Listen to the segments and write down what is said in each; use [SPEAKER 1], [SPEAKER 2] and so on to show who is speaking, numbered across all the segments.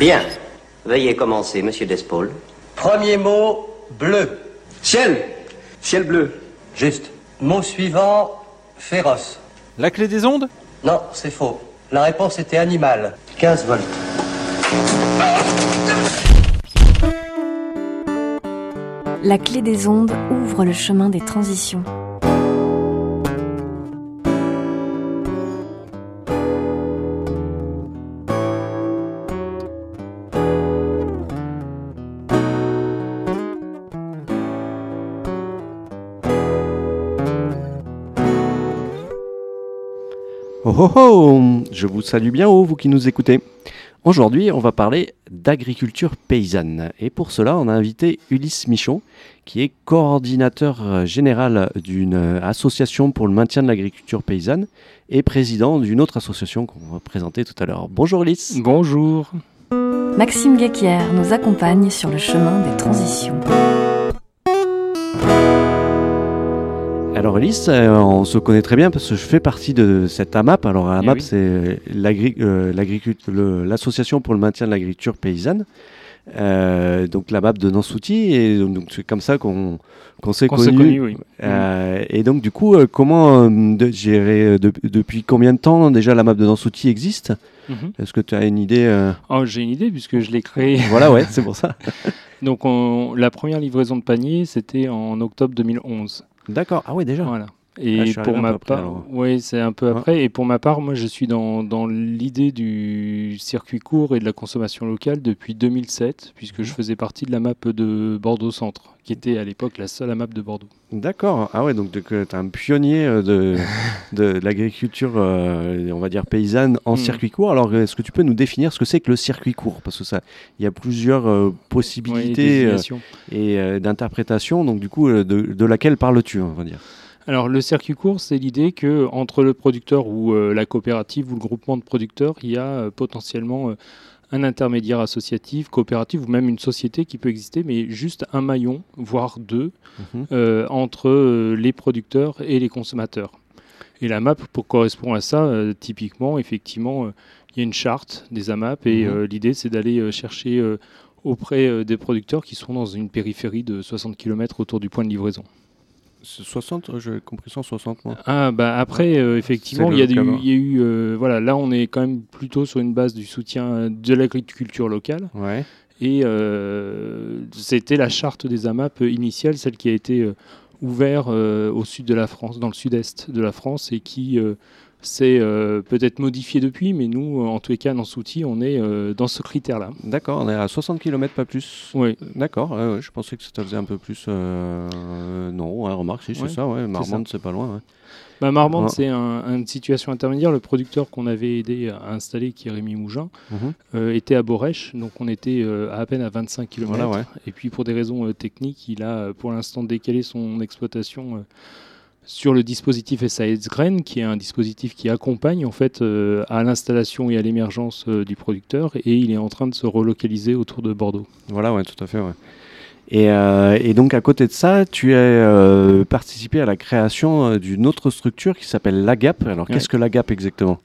[SPEAKER 1] Bien. Veuillez commencer, monsieur Despaul.
[SPEAKER 2] Premier mot, bleu.
[SPEAKER 3] Ciel Ciel bleu.
[SPEAKER 2] Juste. Mot suivant, féroce.
[SPEAKER 4] La clé des ondes?
[SPEAKER 2] Non, c'est faux. La réponse était animal. 15 volts.
[SPEAKER 5] La clé des ondes ouvre le chemin des transitions.
[SPEAKER 6] Oh oh Je vous salue bien haut, vous qui nous écoutez. Aujourd'hui, on va parler d'agriculture paysanne. Et pour cela, on a invité Ulysse Michon, qui est coordinateur général d'une association pour le maintien de l'agriculture paysanne et président d'une autre association qu'on va présenter tout à l'heure. Bonjour Ulysse.
[SPEAKER 4] Bonjour.
[SPEAKER 5] Maxime Guéquière nous accompagne sur le chemin des transitions.
[SPEAKER 6] Alors Ulysse, euh, on se connaît très bien parce que je fais partie de cette AMAP. Alors AMAP,
[SPEAKER 4] oui.
[SPEAKER 6] c'est euh, l'agriculture- le- l'association pour le maintien de l'agriculture paysanne. Euh, donc la MAP de Nansouty et donc c'est comme ça qu'on qu'on s'est
[SPEAKER 4] oui.
[SPEAKER 6] Euh, et donc du coup, euh, comment euh, de, gérer, euh, de- depuis combien de temps déjà la map de Nansouty existe?
[SPEAKER 4] Mhm.
[SPEAKER 6] Est-ce que tu as une idée euh,
[SPEAKER 4] Oh, j'ai une idée puisque je l'ai créé.
[SPEAKER 6] Voilà, ouais, c'est pour ça.
[SPEAKER 4] Donc, on- la première livraison de panier, c'était en octobre 2011.
[SPEAKER 6] D'accord. Ah ouais, déjà. Ah,
[SPEAKER 4] Et
[SPEAKER 6] suis
[SPEAKER 4] pour ma part, oui, c'est un peu
[SPEAKER 6] Ouais.
[SPEAKER 4] après. Et pour ma part, moi, je suis dans, dans l'idée du circuit court et de la consommation locale depuis 2007, puisque
[SPEAKER 6] Mhm.
[SPEAKER 4] je faisais partie de la map de Bordeaux Centre, qui était à l'époque la seule map de Bordeaux.
[SPEAKER 6] D'accord. Ah ouais, donc tu es un pionnier euh, de, de l'agriculture, euh, on va dire paysanne en
[SPEAKER 4] Mm.
[SPEAKER 6] circuit court. Alors, est-ce que tu peux nous définir ce que c'est que le circuit court? Parce que ça, il y a plusieurs euh, possibilités et euh, d'interprétations. Donc, du coup, de, de laquelle parles-tu, on va dire?
[SPEAKER 4] Alors le circuit court, c'est l'idée que entre le producteur ou euh, la coopérative ou le groupement de producteurs, il y a euh, potentiellement euh, un intermédiaire associatif, coopérative ou même une société qui peut exister, mais juste un maillon, voire deux,
[SPEAKER 6] Mhm.
[SPEAKER 4] entre les producteurs et les consommateurs. Et la MAP pour correspond à ça, typiquement, effectivement, il y a une charte des AMAP et
[SPEAKER 6] Mhm.
[SPEAKER 4] l'idée c'est d'aller chercher auprès des producteurs qui sont dans une périphérie de 60 km autour du point de livraison.
[SPEAKER 6] C'est 60, euh, j'ai compris 160 moi.
[SPEAKER 4] Ah bah après euh, effectivement il y a, eu,
[SPEAKER 6] cadre.
[SPEAKER 4] il y a eu euh, voilà là on est quand même plutôt sur une base du soutien euh, de l'agriculture locale
[SPEAKER 6] Ouais.
[SPEAKER 4] et euh, c'était la charte des AMAP initiale celle qui a été ouverte au sud de la France dans le sud-est de la France et qui euh, s'est euh, peut-être modifiée depuis mais nous en tous les cas dans Souti on est euh, dans ce critère là
[SPEAKER 6] D'accord, on est à 60 km, pas plus.
[SPEAKER 4] oui
[SPEAKER 6] D'accord, je pensais que ça faisait un peu plus. euh, non, ouais, remarque, si, c'est
[SPEAKER 4] Ouais,
[SPEAKER 6] ça, ouais. Marmande, c'est pas loin. ouais.
[SPEAKER 4] Bah, Marmande, c'est un- une situation intermédiaire. Le producteur qu'on avait aidé à installer, qui est Rémi Mougin,
[SPEAKER 6] Mhm.
[SPEAKER 4] euh, était à Borèche, donc on était euh, à, à peine à 25 km.
[SPEAKER 6] Voilà, ouais.
[SPEAKER 4] Et puis pour des raisons euh, techniques, il a euh, pour l'instant décalé son exploitation euh, sur le dispositif SAS Grain, qui est un dispositif qui accompagne en fait euh, à l'installation et à l'émergence euh, du producteur, et il est en train de se relocaliser autour de Bordeaux.
[SPEAKER 6] Voilà, ouais, tout à fait, ouais. Et, euh, et donc, à côté de ça, tu as participé à la création d'une autre structure qui s'appelle l'AGAP. Alors,
[SPEAKER 4] Ouais.
[SPEAKER 6] qu'est-ce que l'AGAP exactement?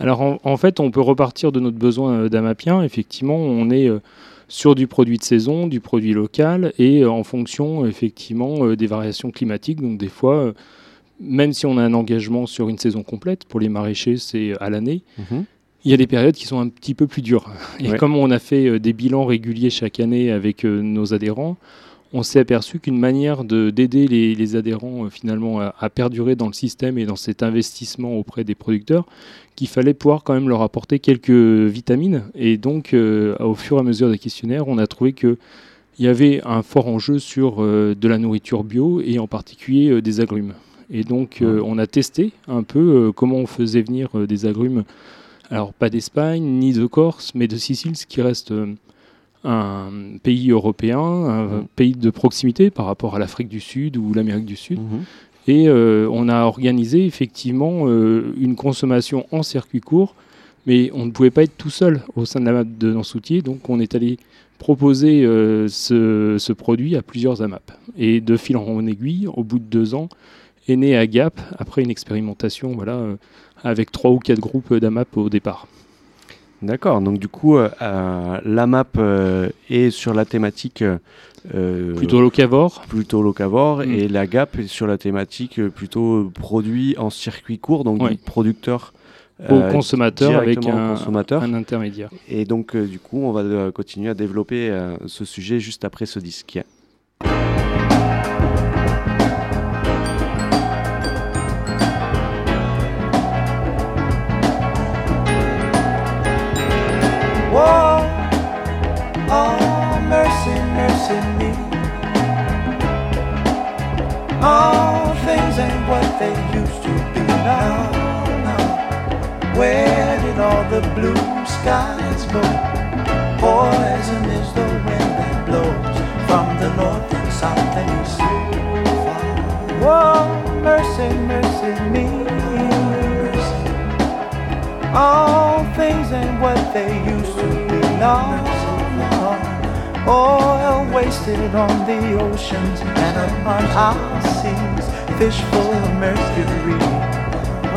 [SPEAKER 4] Alors en, en fait, on peut repartir de notre besoin d'amapien. Effectivement, on est sur du produit de saison, du produit local, et euh, en fonction effectivement euh, des variations climatiques. Donc des fois, euh, même si on a un engagement sur une saison complète, pour les maraîchers, c'est à l'année.
[SPEAKER 6] Mhm.
[SPEAKER 4] Il y a des périodes qui sont un petit peu plus dures. Et
[SPEAKER 6] Ouais.
[SPEAKER 4] comme on a fait euh, des bilans réguliers chaque année avec euh, nos adhérents, on s'est aperçu qu'une manière de- d'aider les, les adhérents euh, finalement à, à perdurer dans le système et dans cet investissement auprès des producteurs, qu'il fallait pouvoir quand même leur apporter quelques vitamines. Et donc, euh, au fur et à mesure des questionnaires, on a trouvé que il y avait un fort enjeu sur euh, de la nourriture bio et en particulier des agrumes. Et donc, on a testé un peu comment on faisait venir des agrumes alors pas d'Espagne ni de Corse, mais de Sicile, ce qui reste un pays européen, un
[SPEAKER 6] Mhm.
[SPEAKER 4] pays de proximité par rapport à l'Afrique du Sud ou l'Amérique du Sud.
[SPEAKER 6] Mhm.
[SPEAKER 4] Et euh, on a organisé effectivement euh, une consommation en circuit court, mais on ne pouvait pas être tout seul au sein de la map de Nansoutier, donc on est allé proposer euh, ce, ce produit à plusieurs AMAP. Et de fil en aiguille, au bout de deux ans, est né AGAP, après une expérimentation voilà, avec trois ou quatre groupes d'AMAP au départ.
[SPEAKER 6] D'accord, donc du coup, euh, euh, la map euh, est sur la thématique euh,
[SPEAKER 4] Plutôt locavore.
[SPEAKER 6] plutôt locavore
[SPEAKER 4] Mm.
[SPEAKER 6] et la GAP est sur la thématique plutôt produit en circuit court, donc
[SPEAKER 4] Ouais.
[SPEAKER 6] producteur
[SPEAKER 4] au consommateur avec un,
[SPEAKER 6] consommateur.
[SPEAKER 4] un intermédiaire.
[SPEAKER 6] Et donc, du coup, on va continuer à développer ce sujet juste après ce disque.
[SPEAKER 7] They used to be now. now. Where did all the blue skies go? Poison is the wind that blows from the north and south and east. Whoa, mercy, mercy me. All things ain't what they used to be. No, no. Oil wasted on the oceans and upon our. Fish full of mercury.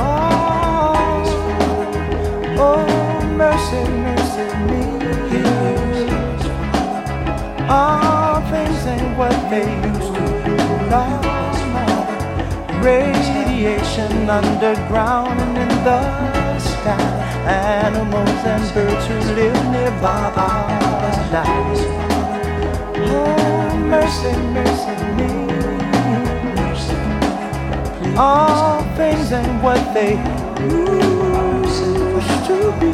[SPEAKER 7] Oh, oh, mercy, mercy me. All things ain't what they used to be. No, no. Radiation underground and in the sky. Animals and birds who live nearby are. Oh, mercy, mercy me. All things ain't what they used to be.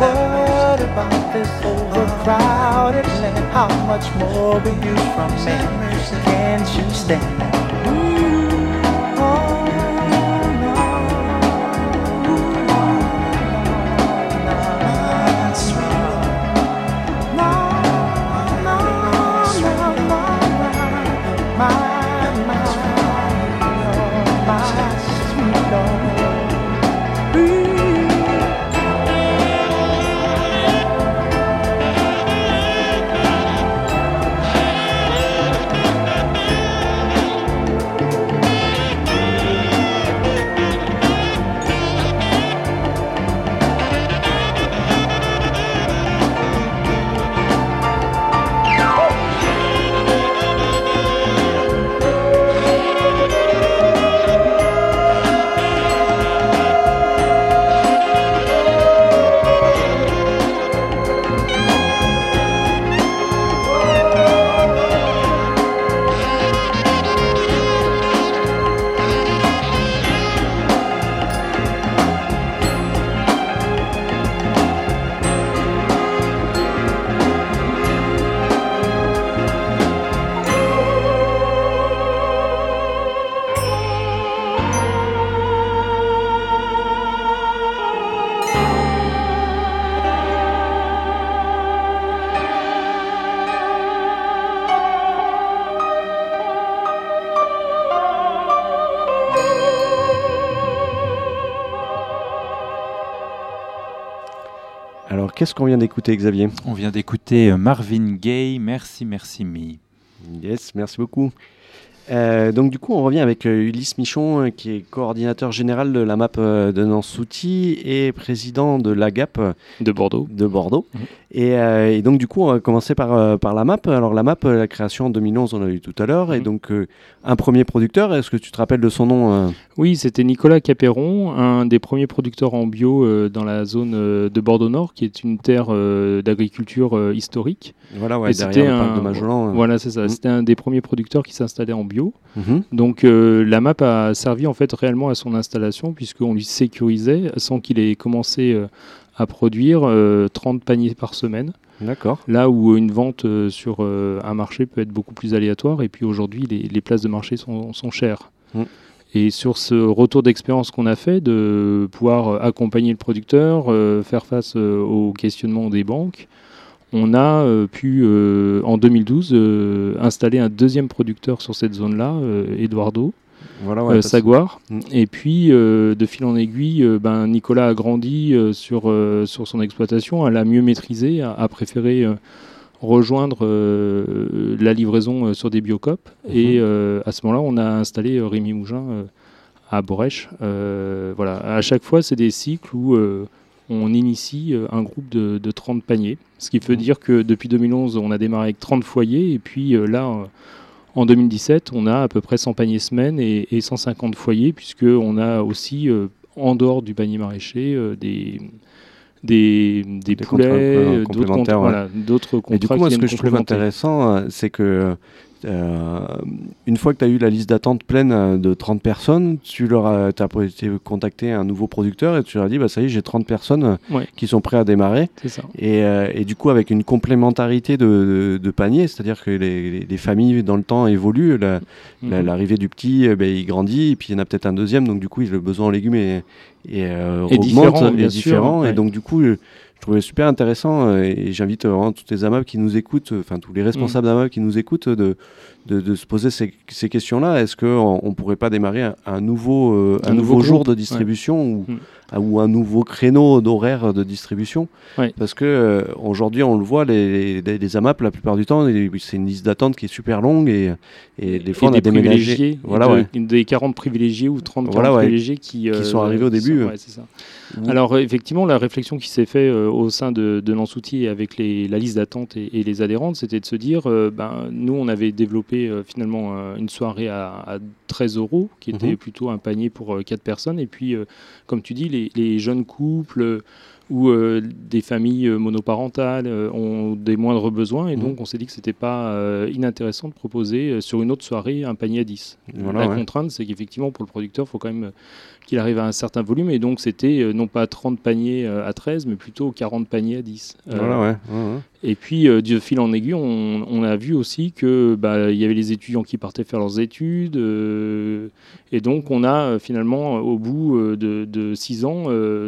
[SPEAKER 7] What about this overcrowded land? How much more we use from man? Can't you stand
[SPEAKER 6] qu'est-ce qu'on vient d'écouter, Xavier
[SPEAKER 8] On vient d'écouter euh, Marvin Gaye, Merci, Merci Me.
[SPEAKER 6] Yes, merci beaucoup. Euh, donc du coup, on revient avec euh, Ulysse Michon, euh, qui est coordinateur général de la MAP euh, de Nansouty et président de l'AGAP
[SPEAKER 4] de Bordeaux.
[SPEAKER 6] de Bordeaux.
[SPEAKER 4] Mhm.
[SPEAKER 6] Et, et donc du coup, on va commencer par, par la MAP. Alors la MAP, la création en 2011, on l'a eu tout à l'heure, et
[SPEAKER 4] Mhm.
[SPEAKER 6] donc un premier producteur. Est-ce que tu te rappelles de son nom
[SPEAKER 4] Oui, c'était Nicolas Capéron, un des premiers producteurs en bio dans la zone de Bordeaux-Nord, qui est une terre d'agriculture historique.
[SPEAKER 6] Voilà, ouais,
[SPEAKER 4] Et
[SPEAKER 6] derrière
[SPEAKER 4] un-
[SPEAKER 6] de euh.
[SPEAKER 4] Voilà, c'est ça.
[SPEAKER 6] Mhm.
[SPEAKER 4] C'était un des premiers producteurs qui s'installait en bio.
[SPEAKER 6] Mhm.
[SPEAKER 4] Donc euh, la map a servi en fait réellement à son installation puisqu'on lui sécurisait sans qu'il ait commencé euh, à produire euh, 30 paniers par semaine.
[SPEAKER 6] D'accord.
[SPEAKER 4] Là où une vente euh, sur euh, un marché peut être beaucoup plus aléatoire et puis aujourd'hui les, les places de marché sont, sont chères.
[SPEAKER 6] Mm.
[SPEAKER 4] Et sur ce retour d'expérience qu'on a fait de pouvoir euh, accompagner le producteur, euh, faire face euh, aux questionnements des banques, on a euh, pu euh, en 2012 euh, installer un deuxième producteur sur cette zone-là, Eduardo,
[SPEAKER 6] Voilà, ouais, parce-
[SPEAKER 4] Saguar.
[SPEAKER 6] Mm.
[SPEAKER 4] Et puis, de fil en aiguille, ben, Nicolas a grandi sur, sur son exploitation, elle a mieux maîtrisé, a, a préféré rejoindre la livraison sur des biocopes.
[SPEAKER 6] Mhm.
[SPEAKER 4] Et à ce moment-là, on a installé Rémi Mougin à Borèche. Voilà. À chaque fois, c'est des cycles où on initie euh, un groupe de, de 30 paniers. Ce qui veut
[SPEAKER 6] Mhm.
[SPEAKER 4] dire que depuis 2011, on a démarré avec 30 foyers. Et puis euh, là, euh, en 2017, on a à peu près 100 paniers semaine et, et 150 foyers, puisqu'on a aussi, en dehors du panier maraîcher, des, des, des,
[SPEAKER 6] Des
[SPEAKER 4] poulets, d'autres contrats, voilà,
[SPEAKER 6] Et du coup, moi, ce que je trouve intéressant, c'est que euh, une fois que tu as eu la liste d'attente pleine euh, de 30 personnes, tu leur as, été contacté un nouveau producteur et tu leur as dit bah, ça y est, j'ai 30 personnes euh,
[SPEAKER 4] Ouais.
[SPEAKER 6] qui sont prêts à démarrer.
[SPEAKER 4] Ça.
[SPEAKER 6] Et, euh, et du coup, avec une complémentarité de, de, de paniers, c'est-à-dire que les, les- les familles dans le temps évoluent. la-
[SPEAKER 4] Mhm.
[SPEAKER 6] L'arrivée du petit, euh, ben, il grandit, et puis il y en a peut-être un deuxième, donc du coup, le besoin en légumes est, est, euh,
[SPEAKER 4] Et
[SPEAKER 6] augmente,
[SPEAKER 4] différent,
[SPEAKER 6] est
[SPEAKER 4] sûr.
[SPEAKER 6] Et donc, du coup, je trouvais super intéressant, euh, et j'invite vraiment tous les AMAP qui nous écoutent, euh, enfin tous les responsables
[SPEAKER 4] Mm.
[SPEAKER 6] d'AMAP qui nous écoutent, de, de, de se poser ces, ces questions-là. Est-ce qu'on ne pourrait pas démarrer un, un nouveau, euh, un
[SPEAKER 4] Un
[SPEAKER 6] nouveau,
[SPEAKER 4] nouveau
[SPEAKER 6] jour de distribution ou,
[SPEAKER 4] Mm.
[SPEAKER 6] ou un nouveau créneau d'horaire de distribution?
[SPEAKER 4] Ouais.
[SPEAKER 6] Parce que euh, aujourd'hui, on le voit, les, les, les AMAP, la plupart du temps, c'est une liste d'attente qui est super longue et, et des fois,
[SPEAKER 4] et
[SPEAKER 6] on a
[SPEAKER 4] des
[SPEAKER 6] déménagé.
[SPEAKER 4] privilégiés,
[SPEAKER 6] Voilà,
[SPEAKER 4] de-
[SPEAKER 6] ouais.
[SPEAKER 4] des 40 privilégiés ou 30 40
[SPEAKER 6] Voilà, ouais,
[SPEAKER 4] privilégiés qui,
[SPEAKER 6] qui sont arrivés au début.
[SPEAKER 4] Alors euh, effectivement, la réflexion qui s'est faite euh, au sein de, de Nansouti avec les, la liste d'attente et, et les adhérentes, c'était de se dire, euh, ben, nous on avait développé euh, finalement euh, une soirée à, à 13 euros, qui était
[SPEAKER 6] Mhm.
[SPEAKER 4] plutôt un panier pour 4 personnes, et puis euh, comme tu dis, les, les jeunes couples euh, ou euh, des familles euh, monoparentales euh, ont des moindres besoins, et
[SPEAKER 6] Mhm.
[SPEAKER 4] donc on s'est dit que c'était pas euh, inintéressant de proposer euh, sur une autre soirée un panier à 10.
[SPEAKER 6] Voilà,
[SPEAKER 4] la
[SPEAKER 6] ouais.
[SPEAKER 4] contrainte, c'est qu'effectivement pour le producteur, il faut quand même euh, qu'il arrive à un certain volume. Et donc, c'était euh, non pas 30 paniers euh, à 13, mais plutôt 40 paniers à 10. Euh,
[SPEAKER 6] Voilà, ouais. ouais, ouais.
[SPEAKER 4] Et puis, euh, de fil en aiguille, on, on a vu aussi que bah, il y avait les étudiants qui partaient faire leurs études. et donc, on a finalement, au bout de, de six ans,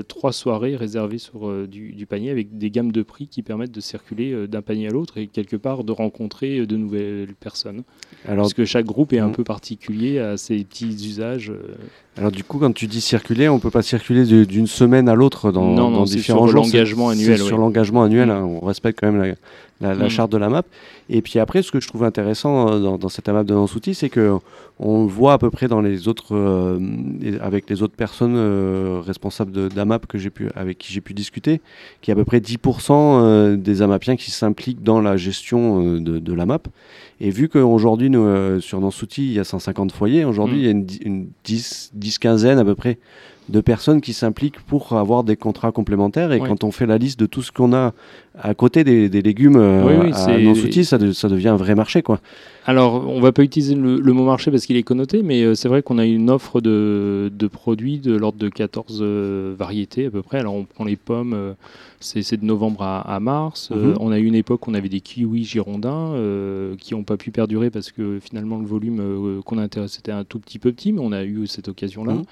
[SPEAKER 4] trois soirées réservées sur du, du panier avec des gammes de prix qui permettent de circuler d'un panier à l'autre et quelque part de rencontrer de nouvelles personnes.
[SPEAKER 6] Alors,
[SPEAKER 4] Parce que chaque groupe est un
[SPEAKER 6] Mm.
[SPEAKER 4] peu particulier à ses petits usages.
[SPEAKER 6] alors, du coup, quand tu dis circuler, on peut pas circuler d'une semaine à l'autre dans,
[SPEAKER 4] Non,
[SPEAKER 6] dans différents
[SPEAKER 4] sur
[SPEAKER 6] jours.
[SPEAKER 4] l'engagement
[SPEAKER 6] C'est-
[SPEAKER 4] annuel,
[SPEAKER 6] Sur l'engagement annuel,
[SPEAKER 4] Mm.
[SPEAKER 6] hein, on respecte quand même la, la- la
[SPEAKER 4] Mm.
[SPEAKER 6] charte de la map. Et puis après, ce que je trouve intéressant euh, dans, dans cette map de Nansouti, c'est que on le voit à peu près dans les autres, euh, avec les autres personnes euh, responsables de d'AMAP que j'ai pu, avec qui j'ai pu discuter, qu'il y a à peu près 10% euh, des AMAPiens qui s'impliquent dans la gestion de, de la map. Et vu qu'aujourd'hui, nous, sur Nansouti, il y a 150 foyers, aujourd'hui,
[SPEAKER 4] Mm.
[SPEAKER 6] il y a une, une 10, 10, quinzaine à peu près de personnes qui s'impliquent pour avoir des contrats complémentaires. Et quand on fait la liste de tout ce qu'on a à côté des, des légumes euh,
[SPEAKER 4] Oui, oui,
[SPEAKER 6] à
[SPEAKER 4] c'est-
[SPEAKER 6] Nansouti, ça, de- ça devient un vrai marché. Quoi.
[SPEAKER 4] Alors, on va pas utiliser le, le mot marché parce qu'il est connoté, mais euh, c'est vrai qu'on a une offre de, de produits de l'ordre de 14 euh, variétés à peu près. Alors, on prend les pommes, euh, c'est de novembre à, à mars. Euh,
[SPEAKER 6] Mhm.
[SPEAKER 4] on a eu une époque où on avait des kiwis girondins qui n'ont pas pu perdurer parce que finalement, le volume qu'on a intéressé était un tout petit peu petit, mais on a eu cette occasion-là.
[SPEAKER 6] Mhm.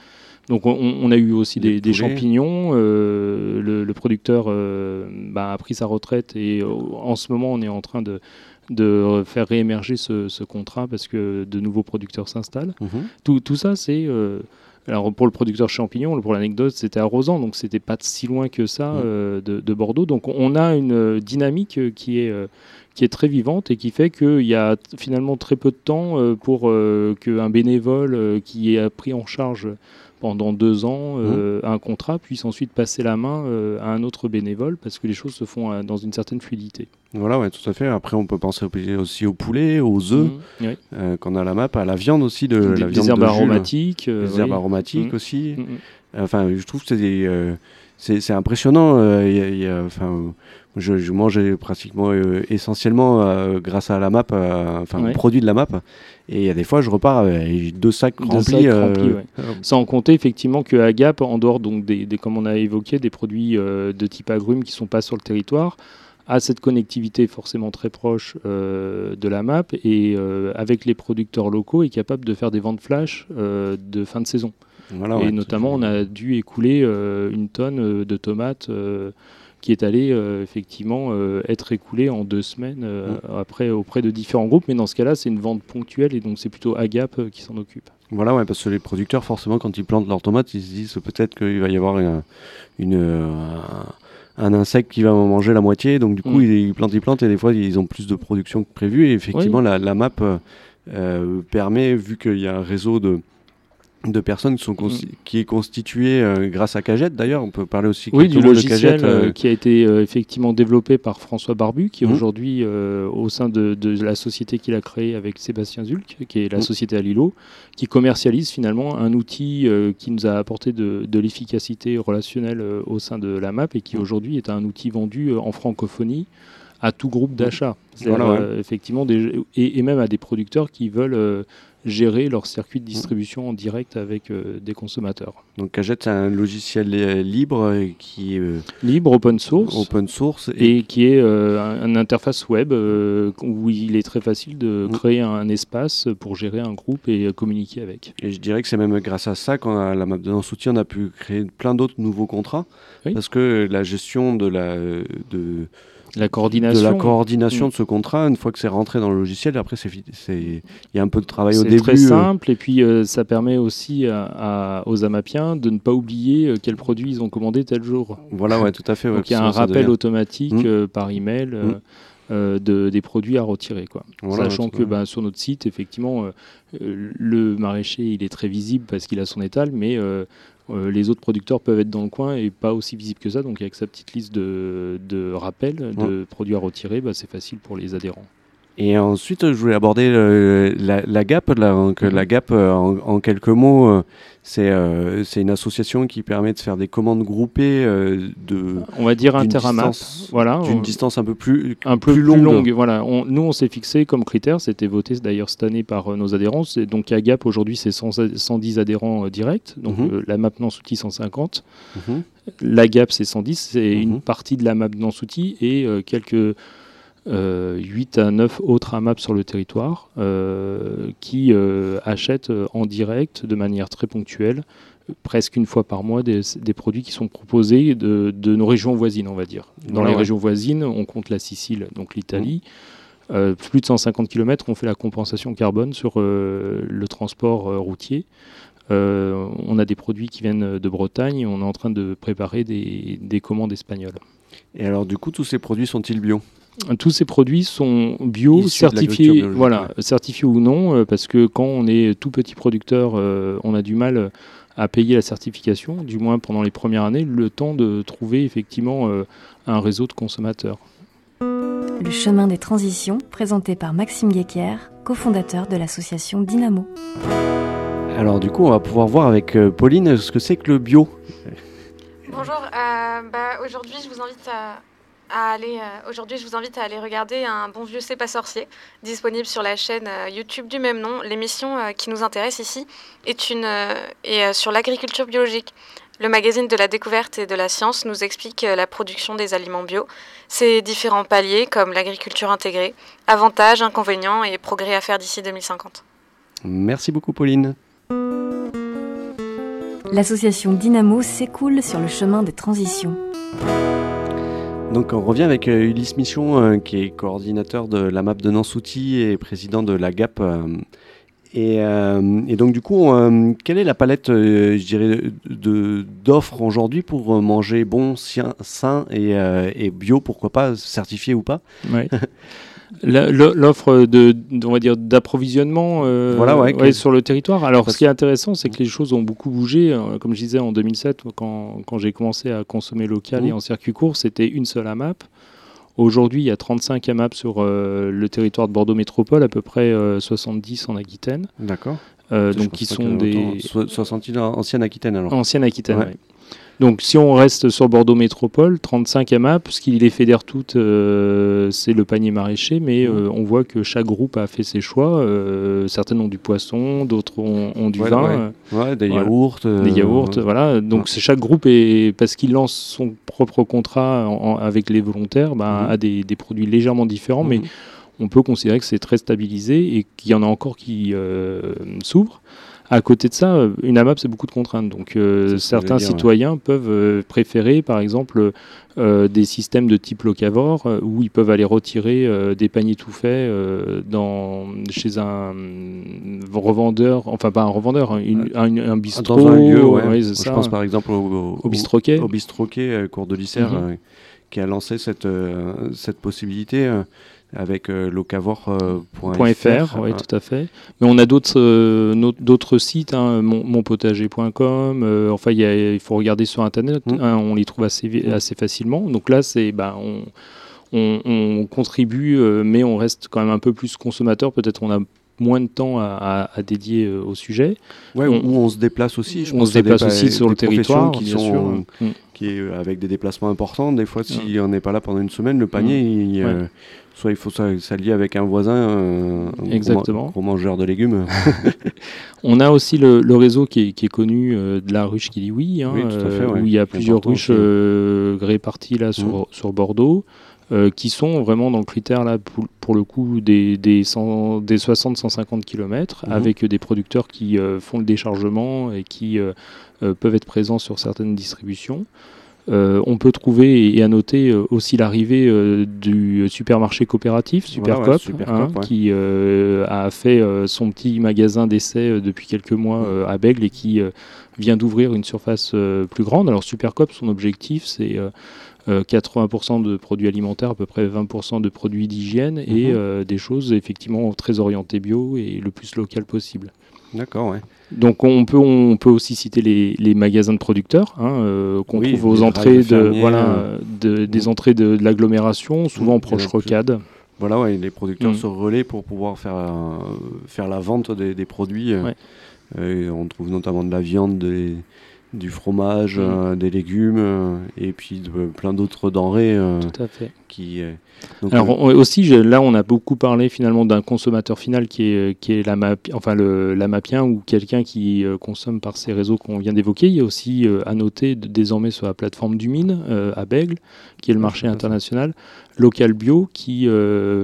[SPEAKER 4] Donc, on, on a eu aussi
[SPEAKER 6] Des
[SPEAKER 4] champignons. euh, le, le producteur euh, bah, a pris sa retraite et euh, en ce moment, on est en train de de faire réémerger ce, ce contrat parce que de nouveaux producteurs s'installent. Tout, tout ça, c'est... alors pour le producteur champignon, pour l'anecdote, c'était arrosant, donc c'était pas si loin que ça
[SPEAKER 6] Mhm.
[SPEAKER 4] euh, de, de Bordeaux. Donc on a une euh, dynamique euh, qui est, qui est très vivante et qui fait qu'il y a finalement très peu de temps pour euh, qu'un bénévole qui a pris en charge pendant deux ans euh, un contrat puisse ensuite passer la main euh, à un autre bénévole parce que les choses se font euh, dans une certaine fluidité.
[SPEAKER 6] Voilà, ouais, tout à fait. Après, on peut penser au- aussi au poulet, aux œufs,
[SPEAKER 4] oui.
[SPEAKER 6] euh, qu'on a à la map, à la viande aussi, de
[SPEAKER 4] Des-
[SPEAKER 6] la
[SPEAKER 4] des
[SPEAKER 6] viande
[SPEAKER 4] herbes
[SPEAKER 6] de Jules.
[SPEAKER 4] aromatiques,
[SPEAKER 6] des
[SPEAKER 4] oui.
[SPEAKER 6] herbes aromatiques
[SPEAKER 4] Mhm.
[SPEAKER 6] aussi.
[SPEAKER 4] Mhm.
[SPEAKER 6] Enfin, je trouve que c'est des, euh, c'est impressionnant. euh, il y a- il y a- enfin, je, je mange pratiquement euh, essentiellement euh, grâce à la map, enfin,
[SPEAKER 4] Ouais.
[SPEAKER 6] produit de la map. Et il y a des fois, je repars avec deux sacs
[SPEAKER 4] Deux
[SPEAKER 6] remplis.
[SPEAKER 4] sacs remplis, ouais. Sans compter effectivement que à Gap, en dehors donc des, des- comme on a évoqué, des produits de type agrumes qui sont pas sur le territoire, a cette connectivité forcément très proche de la map et avec les producteurs locaux est capable de faire des ventes flash de fin de saison.
[SPEAKER 6] Voilà,
[SPEAKER 4] et
[SPEAKER 6] ouais,
[SPEAKER 4] notamment, on a dû écouler euh, une tonne euh, de tomates euh, qui est allée euh, effectivement euh, être écoulée en deux semaines euh, après auprès de différents groupes. Mais dans ce cas-là, c'est une vente ponctuelle et donc c'est plutôt Agap qui s'en occupe.
[SPEAKER 6] Voilà, ouais, parce que les producteurs, forcément, quand ils plantent leurs tomates, ils se disent peut-être qu'il va y avoir une, une, un, insecte qui va en manger la moitié. Donc, du coup,
[SPEAKER 4] Mm.
[SPEAKER 6] ils, ils plantent, ils plantent, et des fois, ils ont plus de production que prévu. Et effectivement, la, la map permet, vu qu'il y a un réseau de, de personnes qui, sont consti- qui est constitué euh, grâce à Cagette d'ailleurs. On peut parler aussi
[SPEAKER 4] Oui, du logiciel
[SPEAKER 6] Cagette, euh,
[SPEAKER 4] euh, qui a été euh, effectivement développé par François Barbu, qui est
[SPEAKER 6] Mhm.
[SPEAKER 4] aujourd'hui au sein de, de la société qu'il a créée avec Sébastien Zulk, qui est la
[SPEAKER 6] Mhm.
[SPEAKER 4] société Alilo, qui commercialise finalement un outil qui nous a apporté de, de l'efficacité relationnelle au sein de la MAP et qui
[SPEAKER 6] Mhm.
[SPEAKER 4] aujourd'hui est un outil vendu en francophonie à tout groupe d'achat. C'est-à-dire,
[SPEAKER 6] Voilà, ouais.
[SPEAKER 4] euh, effectivement, des, et, et même à des producteurs qui veulent euh, gérer leur circuit de distribution en direct avec euh, des consommateurs.
[SPEAKER 6] Donc Cagette, c'est un logiciel libre qui est
[SPEAKER 4] Libre, open source.
[SPEAKER 6] open source et,
[SPEAKER 4] et qui est un- une interface web où il est très facile de
[SPEAKER 6] Mm.
[SPEAKER 4] créer un espace pour gérer un groupe et communiquer avec.
[SPEAKER 6] et je dirais que c'est même grâce à ça qu'à la map de Nansouty, on a pu créer plein d'autres nouveaux contrats
[SPEAKER 4] Oui.
[SPEAKER 6] parce que la gestion de la de,
[SPEAKER 4] La
[SPEAKER 6] de
[SPEAKER 4] coordination.
[SPEAKER 6] la coordination
[SPEAKER 4] Mm.
[SPEAKER 6] de ce contrat, une fois que c'est rentré dans le logiciel, après c'est c'est il y a un peu de travail au
[SPEAKER 4] c'est
[SPEAKER 6] début.
[SPEAKER 4] très
[SPEAKER 6] euh,
[SPEAKER 4] simple et puis euh, ça permet aussi à- à- aux Amapiens de ne pas oublier euh, quel produit ils ont commandé tel jour.
[SPEAKER 6] Voilà, ouais, tout à fait. ouais,
[SPEAKER 4] Donc il y a un rappel
[SPEAKER 6] devient-
[SPEAKER 4] automatique
[SPEAKER 6] Mm.
[SPEAKER 4] euh, par email euh,
[SPEAKER 6] Mm.
[SPEAKER 4] euh, de, des produits à retirer. Quoi.
[SPEAKER 6] Voilà,
[SPEAKER 4] Sachant que ben, sur notre site, effectivement, euh, euh, le maraîcher il est très visible parce qu'il a son étal, mais euh, euh, les autres producteurs peuvent être dans le coin et pas aussi visibles que ça. Donc avec sa petite liste de, de rappels de produits à retirer, bah, c'est facile pour les adhérents.
[SPEAKER 6] Et ensuite, je voulais aborder euh, la, la GAP. La, donc,
[SPEAKER 4] Mhm.
[SPEAKER 6] la GAP, euh, en, en quelques mots, euh, c'est euh, c'est une association qui permet de faire des commandes groupées de
[SPEAKER 4] On va dire Interamap.
[SPEAKER 6] distance-
[SPEAKER 4] Voilà.
[SPEAKER 6] d'une distance un peu plus,
[SPEAKER 4] un peu
[SPEAKER 6] plus
[SPEAKER 4] plus,
[SPEAKER 6] longue.
[SPEAKER 4] Voilà. On- nous, on s'est fixé comme critère, c'était voté d'ailleurs cette année par nos adhérents. Donc à Gap, aujourd'hui, c'est 100 110 adhérents directs. Donc
[SPEAKER 6] Mhm.
[SPEAKER 4] la map Nansouty, 150.
[SPEAKER 6] Mhm.
[SPEAKER 4] La Gap, c'est 110. C'est une partie de la map Nansouty et quelques euh, 8 à 9 autres AMAP sur le territoire euh, qui euh, achètent euh, en direct de manière très ponctuelle euh, presque une fois par mois des, des produits qui sont proposés de, de nos régions voisines, on va dire. Dans les
[SPEAKER 6] ouais.
[SPEAKER 4] régions voisines, on compte la Sicile, donc l'Italie. Euh, plus de 150 km, on fait la compensation carbone sur euh, le transport euh, routier. Euh, on a des produits qui viennent de Bretagne et on est en train de préparer des, des commandes espagnoles.
[SPEAKER 6] Et alors, du coup, tous ces produits sont-ils bio?
[SPEAKER 4] Tous ces produits sont bio, certifiés, voilà, ou non, euh, parce que quand on est tout petit producteur, euh, on a du mal à payer la certification, du moins pendant les premières années, le temps de trouver effectivement euh, un réseau de consommateurs.
[SPEAKER 5] Le chemin des transitions, présenté par Maxime Guéquer, cofondateur de l'association Dynamo.
[SPEAKER 6] Alors, du coup, on va pouvoir voir avec euh, Pauline ce que c'est que le bio.
[SPEAKER 9] Bonjour, euh, bah, aujourd'hui je vous invite à, à aller euh, aujourd'hui je vous invite à aller regarder un bon vieux C'est pas sorcier disponible sur la chaîne euh, YouTube du même nom. L'émission euh, qui nous intéresse ici est une euh, est euh, sur l'agriculture biologique. Le magazine de la découverte et de la science nous explique euh, la production des aliments bio, ses différents paliers comme l'agriculture intégrée, avantages, inconvénients et progrès à faire d'ici 2050.
[SPEAKER 6] Merci beaucoup, Pauline.
[SPEAKER 5] L'association Dynamo s'écoule sur le chemin des transitions.
[SPEAKER 6] Donc on revient avec euh, Ulysse Michon, euh, qui est coordinateur de la map de Nansouty et président de la GAP. euh, et, et donc du coup, quelle est la palette, je dirais, d'offres aujourd'hui pour manger bon, sain et, et bio, pourquoi pas, certifié ou pas?
[SPEAKER 4] Ouais. L'offre de, on va dire, d'approvisionnement euh,
[SPEAKER 6] Voilà, ouais, que-
[SPEAKER 4] sur le territoire. Alors,
[SPEAKER 6] Parce-
[SPEAKER 4] ce qui est intéressant, c'est que les choses ont beaucoup bougé. Euh, Comme je disais, en 2007, quand, quand j'ai commencé à consommer local et
[SPEAKER 6] Mhm.
[SPEAKER 4] en circuit court, c'était une seule AMAP. Aujourd'hui, il y a 35 AMAP sur euh, le territoire de Bordeaux Métropole, à peu près euh, 70 en Aquitaine.
[SPEAKER 6] D'accord.
[SPEAKER 4] Donc, qui sont des.
[SPEAKER 6] So- 60 ans, ancienne Aquitaine alors.
[SPEAKER 4] anciennes Aquitaine.
[SPEAKER 6] Ouais.
[SPEAKER 4] ouais. Donc, si on reste sur Bordeaux Métropole, 35 AMAP, ce qui les fédère toutes, euh, c'est le panier maraîcher, mais euh, on voit que chaque groupe a fait ses choix. Euh, certaines ont du poisson, d'autres ont, ont du
[SPEAKER 6] Ouais,
[SPEAKER 4] vin,
[SPEAKER 6] ouais. Ouais, des
[SPEAKER 4] Voilà.
[SPEAKER 6] yaourts.
[SPEAKER 4] des yaourts, voilà. Donc, c'est chaque groupe, est, parce qu'il lance son propre contrat en- en- avec les volontaires, ben,
[SPEAKER 6] Mhm.
[SPEAKER 4] a des, des produits légèrement différents, mais
[SPEAKER 6] Mhm.
[SPEAKER 4] on peut considérer que c'est très stabilisé et qu'il y en a encore qui s'ouvrent. À côté de ça, euh, une AMAP, c'est beaucoup de contraintes. Donc, euh, certains
[SPEAKER 6] ouais.
[SPEAKER 4] citoyens peuvent euh, préférer, par exemple, euh, des systèmes de type locavore où ils peuvent aller retirer euh, des paniers tout faits dans, chez un revendeur, enfin pas un revendeur, hein, une- un, un bistrot.
[SPEAKER 6] Dans un lieu, ouais.
[SPEAKER 4] ouais, c'est
[SPEAKER 6] Je pense par exemple au,
[SPEAKER 4] au bistroquet.
[SPEAKER 6] au bistroquet, cours de Lycère,
[SPEAKER 4] Mhm.
[SPEAKER 6] euh, qui a lancé cette, cette possibilité avec euh, locavore.fr.
[SPEAKER 4] .fr, oui, tout à fait. Mais on a d'autres euh, d'autres sites, hein, mon- monpotager.com. euh, enfin, il y a- il faut regarder sur Internet.
[SPEAKER 6] Mm.
[SPEAKER 4] hein, on les trouve assez, facilement. Donc là, c'est ben, on, on, on contribue, euh, mais on reste quand même un peu plus consommateur. Peut-être on a moins de temps à, à- à dédier euh, au sujet.
[SPEAKER 6] Ouais,
[SPEAKER 4] On-
[SPEAKER 6] où on se déplace aussi. Je
[SPEAKER 4] on
[SPEAKER 6] pense
[SPEAKER 4] se déplace
[SPEAKER 6] des-
[SPEAKER 4] aussi sur le territoire,
[SPEAKER 6] qui
[SPEAKER 4] bien
[SPEAKER 6] sont,
[SPEAKER 4] sûr. Mm.
[SPEAKER 6] qui est euh, avec des déplacements importants. Des fois, si on n'est pas là pendant une semaine, le panier,
[SPEAKER 4] Mm.
[SPEAKER 6] il, euh, soit il faut s'allier avec un voisin, euh, un gros
[SPEAKER 4] Exactement.
[SPEAKER 6] gros mangeur de légumes.
[SPEAKER 4] On a aussi le, le réseau qui est, qui est connu euh, de la ruche qui dit oui, hein,
[SPEAKER 6] Oui, tout à fait,
[SPEAKER 4] euh,
[SPEAKER 6] ouais.
[SPEAKER 4] où il y a plusieurs ruches euh, réparties là sur, sur Bordeaux, euh, qui sont vraiment dans le critère là pour, pour le coup des, des, 100 des 60-150 km,
[SPEAKER 6] Mhm.
[SPEAKER 4] avec des producteurs qui euh, font le déchargement et qui euh, peuvent être présents sur certaines distributions. Euh, on peut trouver et, à noter euh, aussi l'arrivée euh, du supermarché coopératif
[SPEAKER 6] ouais,
[SPEAKER 4] Supercoop, hein,
[SPEAKER 6] ouais.
[SPEAKER 4] qui a fait son petit magasin d'essai depuis quelques mois euh, à Bègle et qui vient d'ouvrir une surface euh, plus grande. Alors Supercoop, son objectif, c'est euh, euh, 80% de produits alimentaires, à peu près 20% de produits d'hygiène et
[SPEAKER 6] Mhm.
[SPEAKER 4] euh, des choses effectivement très orientées bio et le plus local possible.
[SPEAKER 6] D'accord, ouais.
[SPEAKER 4] Donc on peut, on peut aussi citer les, les magasins de producteurs hein, euh, qu'on
[SPEAKER 6] Oui,
[SPEAKER 4] trouve aux
[SPEAKER 6] les
[SPEAKER 4] entrées de,
[SPEAKER 6] fermiers,
[SPEAKER 4] voilà,
[SPEAKER 6] euh.
[SPEAKER 4] de- des entrées de, de l'agglomération, souvent
[SPEAKER 6] Mm,
[SPEAKER 4] proche rocade.
[SPEAKER 6] Voilà, ouais, les producteurs
[SPEAKER 4] Mm.
[SPEAKER 6] se relaient pour pouvoir faire, euh, faire la vente des, des produits. euh,
[SPEAKER 4] Ouais.
[SPEAKER 6] On trouve notamment de la viande, des- du fromage,
[SPEAKER 4] Mm.
[SPEAKER 6] euh, des légumes euh, et puis de- plein d'autres denrées euh,
[SPEAKER 4] Tout à fait.
[SPEAKER 6] qui. donc,
[SPEAKER 4] Alors on- aussi, je- là, on a beaucoup parlé finalement d'un consommateur final qui est, qui est la map, enfin le, la mapien ou quelqu'un qui consomme par ces réseaux qu'on vient d'évoquer. Il y a aussi à noter de- désormais sur la plateforme du Mine à Bègle, qui est le marché international, Local Bio, qui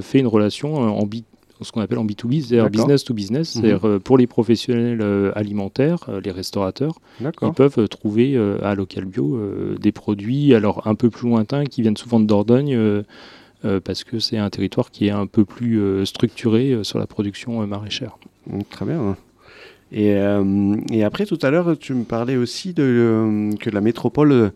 [SPEAKER 4] fait une relation en B- ce qu'on appelle en B2B, c'est-à-dire business to business,
[SPEAKER 6] Mhm.
[SPEAKER 4] c'est-à-dire euh, pour les professionnels euh, alimentaires, euh, les restaurateurs, ils peuvent trouver à Local Bio des produits alors un peu plus lointains qui viennent souvent de Dordogne parce que c'est un territoire qui est un peu plus structuré sur la production maraîchère.
[SPEAKER 6] Mm, Très bien. Et, et après, tout à l'heure, tu me parlais aussi de, que la métropole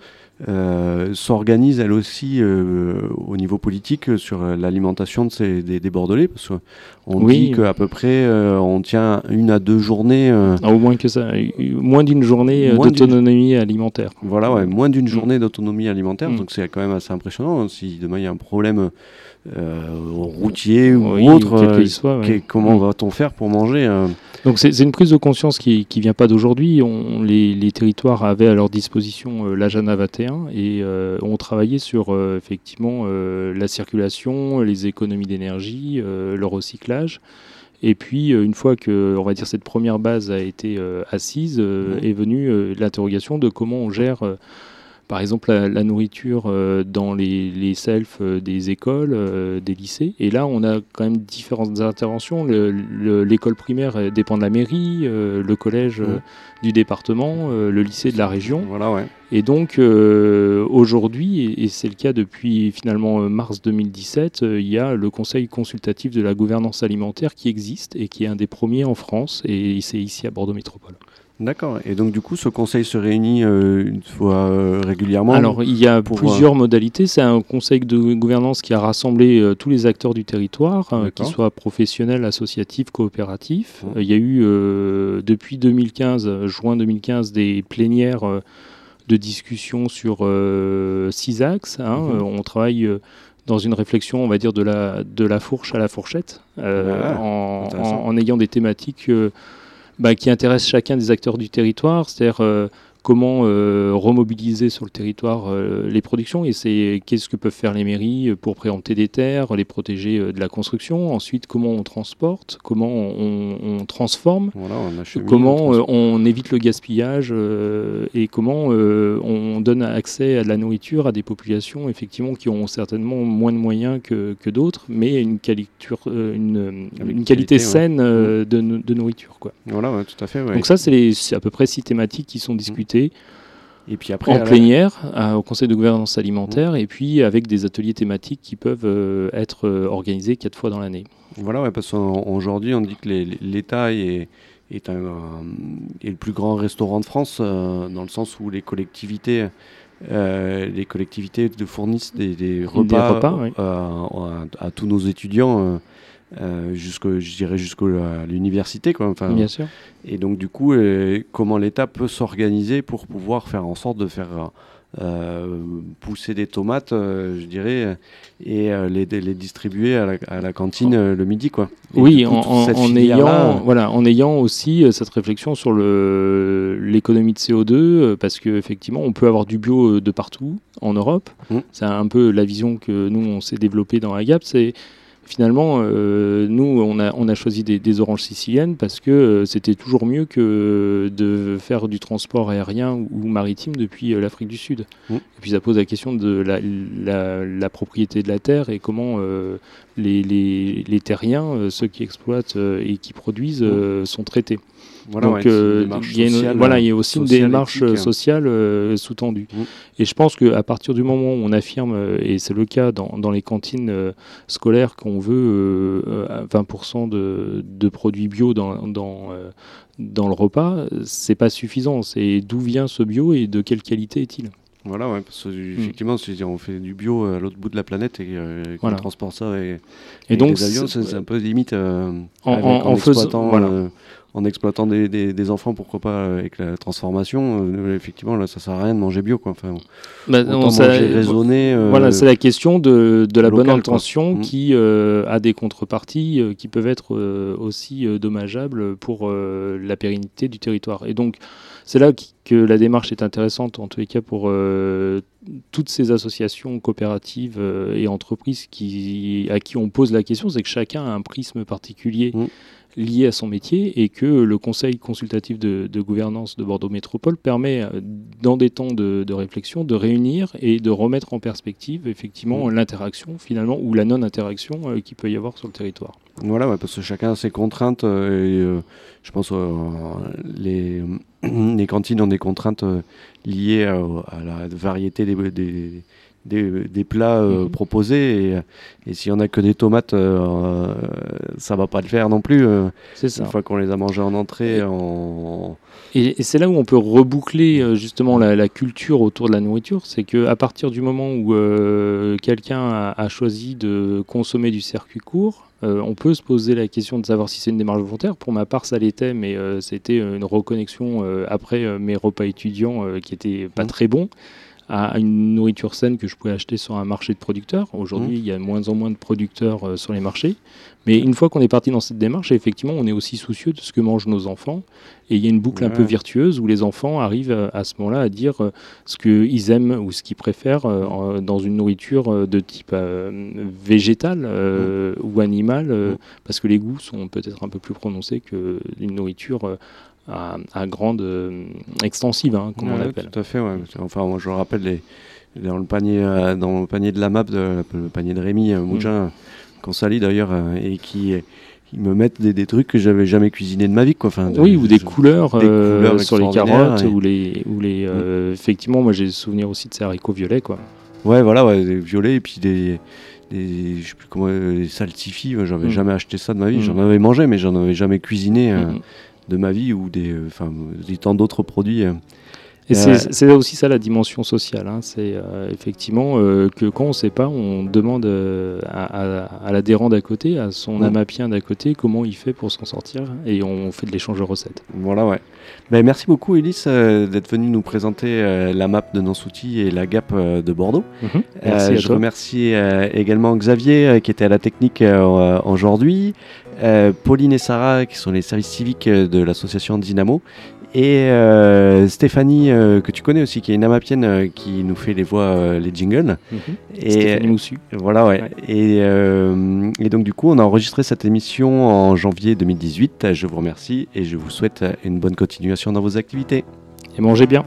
[SPEAKER 6] euh, s'organise elle aussi euh, au niveau politique sur euh, l'alimentation de ces, des, des Bordelais. Parce qu'on
[SPEAKER 4] Oui.
[SPEAKER 6] dit qu'à peu près, euh, on tient une à deux journées.
[SPEAKER 4] Ah, au moins que ça, moins d'une journée d'autonomie alimentaire.
[SPEAKER 6] Voilà, ouais, moins d'une journée d'autonomie alimentaire,
[SPEAKER 4] Mm.
[SPEAKER 6] donc c'est quand même assez impressionnant. Si demain il y a un problème euh, routier ou
[SPEAKER 4] Oui,
[SPEAKER 6] autre,
[SPEAKER 4] quel
[SPEAKER 6] euh,
[SPEAKER 4] soit, ouais.
[SPEAKER 6] comment
[SPEAKER 4] Mm.
[SPEAKER 6] va-t-on faire pour manger euh,
[SPEAKER 4] Donc c'est une prise de conscience qui ne vient pas d'aujourd'hui. Les, les territoires avaient à leur disposition euh, l'agenda 21 et euh, ont travaillé sur euh, effectivement la circulation, les économies d'énergie, le recyclage. Et puis une fois que on va dire cette première base a été assise, est venue l'interrogation de comment on gère par exemple la, la nourriture euh, dans les, les selfs euh, des écoles, euh, des lycées. Et là, on a quand même différentes interventions. Le- le- L'école primaire dépend de la mairie, le collège
[SPEAKER 6] Mhm.
[SPEAKER 4] du département, le lycée de la région.
[SPEAKER 6] Voilà, ouais.
[SPEAKER 4] Et donc euh, aujourd'hui, et, c'est le cas depuis finalement mars 2017, euh, il y a le Conseil consultatif de la gouvernance alimentaire qui existe et qui est un des premiers en France, et c'est ici à Bordeaux Métropole.
[SPEAKER 6] D'accord. Et donc, du coup, ce conseil se réunit euh, une fois euh, régulièrement
[SPEAKER 4] Alors, il y a
[SPEAKER 6] pour,
[SPEAKER 4] plusieurs modalités. C'est un conseil de gouvernance qui a rassemblé euh, tous les acteurs du territoire, euh, qu'ils soient professionnels, associatifs, coopératifs. Euh, Il y a eu, euh, depuis 2015, euh, juin 2015, des plénières euh, de discussion sur euh, six axes. hein. Euh, on travaille euh, dans une réflexion, on va dire, de la, de la fourche à la fourchette, euh,
[SPEAKER 6] Ah,
[SPEAKER 4] en,
[SPEAKER 6] intéressant.
[SPEAKER 4] en- en ayant des thématiques euh, bah, qui intéressent chacun des acteurs du territoire, c'est-à-dire euh, comment euh, remobiliser sur le territoire euh, les productions et c'est qu'est-ce que peuvent faire les mairies euh, pour préempter des terres, les protéger euh, de la construction? Ensuite, comment on transporte, comment on, on transforme,
[SPEAKER 6] Voilà, on achemine,
[SPEAKER 4] comment
[SPEAKER 6] on
[SPEAKER 4] on évite le gaspillage et comment on donne accès à de la nourriture à des populations effectivement qui ont certainement moins de moyens que, que d'autres, mais une, une, une qualité
[SPEAKER 6] ouais.
[SPEAKER 4] saine euh, de, de nourriture. Quoi.
[SPEAKER 6] Voilà, ouais, tout à fait. ouais.
[SPEAKER 4] Donc ça, c'est à peu près six thématiques qui sont discutées
[SPEAKER 6] Et puis après,
[SPEAKER 4] en
[SPEAKER 6] la-
[SPEAKER 4] plénière à- au Conseil de gouvernance alimentaire et puis avec des ateliers thématiques qui peuvent euh, être euh, organisés quatre fois dans l'année.
[SPEAKER 6] Voilà, ouais, parce qu'aujourd'hui, on dit que l'État est, est le plus grand restaurant de France, euh, dans le sens où les collectivités euh, les collectivités de fournissent des, des repas,
[SPEAKER 4] repas, oui.
[SPEAKER 6] euh, à, à tous nos étudiants. euh, euh, jusqu'au, je dirais jusqu'à l'université quoi. Enfin,
[SPEAKER 4] Bien sûr.
[SPEAKER 6] et donc du coup, comment l'État peut s'organiser pour pouvoir faire en sorte de faire pousser des tomates, euh, je dirais, euh, et euh, les, les distribuer à la, à la cantine euh, le midi, quoi. Et
[SPEAKER 4] Oui,
[SPEAKER 6] coup,
[SPEAKER 4] en, ayant, voilà, en ayant aussi euh, cette réflexion sur l'économie de CO2, euh, parce qu'effectivement, on peut avoir du bio euh, de partout en Europe.
[SPEAKER 6] Mm.
[SPEAKER 4] C'est un peu la vision que nous, on s'est développée dans AGAP. C'est finalement, euh, nous, on a, on a choisi des, des oranges siciliennes parce que euh, c'était toujours mieux que de faire du transport aérien ou, ou maritime depuis euh, l'Afrique du Sud.
[SPEAKER 6] Mm.
[SPEAKER 4] Et puis ça pose la question de la, la- la propriété de la terre et comment les, les, les terriens, ceux qui exploitent et qui produisent, euh, sont traités.
[SPEAKER 6] Voilà,
[SPEAKER 4] Donc
[SPEAKER 6] ouais,
[SPEAKER 4] euh, il y a une-
[SPEAKER 6] sociale,
[SPEAKER 4] voilà, il y a aussi une démarche
[SPEAKER 6] éthique.
[SPEAKER 4] euh, sociale euh, sous-tendue.
[SPEAKER 6] Mm.
[SPEAKER 4] Et je pense qu'à partir du moment où on affirme, et c'est le cas dans, dans les cantines scolaires, qu'on veut euh, euh, 20% de, de produits bio dans, dans, dans le repas, c'est pas suffisant. C'est d'où vient ce bio et de quelle qualité est-il
[SPEAKER 6] Voilà, ouais, parce que effectivement, c'est- on fait du bio à l'autre bout de la planète et euh,
[SPEAKER 4] Voilà.
[SPEAKER 6] transporte ça et,
[SPEAKER 4] Et donc,
[SPEAKER 6] des avions,
[SPEAKER 4] c'est-
[SPEAKER 6] un peu limite euh,
[SPEAKER 4] En- en-
[SPEAKER 6] en,
[SPEAKER 4] en faisant-
[SPEAKER 6] exploitant,
[SPEAKER 4] voilà.
[SPEAKER 6] euh, en exploitant des, des- des enfants, pourquoi pas euh, avec la transformation. euh, effectivement, là, ça sert à rien de manger bio, quoi. Enfin,
[SPEAKER 4] Bah,
[SPEAKER 6] autant
[SPEAKER 4] on- ça-
[SPEAKER 6] manger raisonné. euh,
[SPEAKER 4] Voilà, c'est la question de, de la bonne
[SPEAKER 6] local,
[SPEAKER 4] intention
[SPEAKER 6] Mm.
[SPEAKER 4] qui euh, a des contreparties qui peuvent être aussi dommageables pour la pérennité du territoire. Et donc, c'est là que la démarche est intéressante, en tous les cas, pour toutes ces associations coopératives et entreprises qui, à qui on pose la question, c'est que chacun a un prisme particulier
[SPEAKER 6] Mm.
[SPEAKER 4] Lié à son métier et que le Conseil consultatif de, de gouvernance de Bordeaux Métropole permet, euh, dans des temps de, de réflexion, de réunir et de remettre en perspective effectivement
[SPEAKER 6] Mm.
[SPEAKER 4] l'interaction finalement ou la non-interaction euh, qu'il peut y avoir sur le territoire.
[SPEAKER 6] Voilà, ouais, parce que chacun a ses contraintes. euh, et, euh, je pense les, les cantines ont des contraintes liées à, à la variété des, des, des, des plats euh,
[SPEAKER 4] Mhm.
[SPEAKER 6] proposés. Et, et s'il y en a que des tomates, euh, ça va pas le faire non plus. euh,
[SPEAKER 4] C'est ça.
[SPEAKER 6] une fois qu'on les a mangées en entrée, en...
[SPEAKER 4] Et, et c'est là où on peut reboucler euh, justement la, la culture autour de la nourriture, c'est que à partir du moment où euh, quelqu'un a, a choisi de consommer du circuit court, euh, on peut se poser la question de savoir si c'est une démarche volontaire. Pour ma part, ça l'était, mais euh, c'était une reconnexion euh, après euh, mes repas étudiants euh, qui étaient pas
[SPEAKER 6] Mhm.
[SPEAKER 4] très bons à une nourriture saine que je pouvais acheter sur un marché de producteurs. Aujourd'hui,
[SPEAKER 6] Mhm.
[SPEAKER 4] il y a de moins en moins de producteurs euh, sur les marchés. Mais une fois qu'on est parti dans cette démarche, effectivement, on est aussi soucieux de ce que mangent nos enfants. Et il y a une boucle un peu virtueuse où les enfants arrivent à, à ce moment-là à dire euh, ce qu'ils aiment ou ce qu'ils préfèrent euh, en- dans une nourriture euh, de type euh, végétal euh, ou animal, euh, parce que les goûts sont peut-être un peu plus prononcés qu'une nourriture euh, à, à grande euh, extensive, hein, comme on appelle.
[SPEAKER 6] Tout à fait, ouais. Enfin, moi, je rappelle les, dans, le panier, euh, dans le panier de la map, de- le panier de Rémi euh, Mougin, qu'on salit d'ailleurs, euh, et qui, qui me mettent des, des trucs que j'avais jamais cuisiné de ma vie. Quoi. Enfin, de-
[SPEAKER 4] Oui, ou des
[SPEAKER 6] je-
[SPEAKER 4] couleurs,
[SPEAKER 6] des
[SPEAKER 4] euh,
[SPEAKER 6] couleurs
[SPEAKER 4] sur les carottes,
[SPEAKER 6] et-
[SPEAKER 4] ou les, ou les euh, effectivement, moi j'ai le souvenir aussi de ces haricots violets, quoi.
[SPEAKER 6] Ouais, voilà, ouais, des violets et puis des, des je sais plus comment, euh, des J'avais
[SPEAKER 4] Mm.
[SPEAKER 6] jamais acheté ça de ma vie.
[SPEAKER 4] Mm.
[SPEAKER 6] J'en avais mangé, mais j'en avais jamais cuisiné euh. De ma vie ou des, euh, enfin, des tant d'autres produits.
[SPEAKER 4] Et
[SPEAKER 6] Euh,
[SPEAKER 4] c'est aussi ça la dimension sociale. hein. C'est euh, effectivement euh, que quand on ne sait pas, on demande euh, à, à- à l'adhérent d'à côté, à son
[SPEAKER 6] Mm.
[SPEAKER 4] amapien d'à côté, comment il fait pour s'en sortir, et on fait de l'échange de recettes.
[SPEAKER 6] Voilà, ouais. Ben, merci beaucoup, Elise, d'être venue nous présenter la map de Nansouti et la GAP de Bordeaux.
[SPEAKER 4] Mhm. Merci à
[SPEAKER 6] je
[SPEAKER 4] toi.
[SPEAKER 6] remercie également Xavier qui était à la technique aujourd'hui, Pauline et Sarah qui sont les services civiques euh, de l'association Dynamo, et euh, Stéphanie euh, que tu connais aussi, qui est une amapienne euh, qui nous fait les voix, euh, les jingles.
[SPEAKER 4] Mhm.
[SPEAKER 6] Et
[SPEAKER 4] Stéphanie Moussu.
[SPEAKER 6] voilà, ouais.
[SPEAKER 4] Ouais.
[SPEAKER 6] Et, euh, et donc du coup, on a enregistré cette émission en janvier 2018. Je vous remercie et je vous souhaite une bonne continuation dans vos activités.
[SPEAKER 4] Et mangez bien.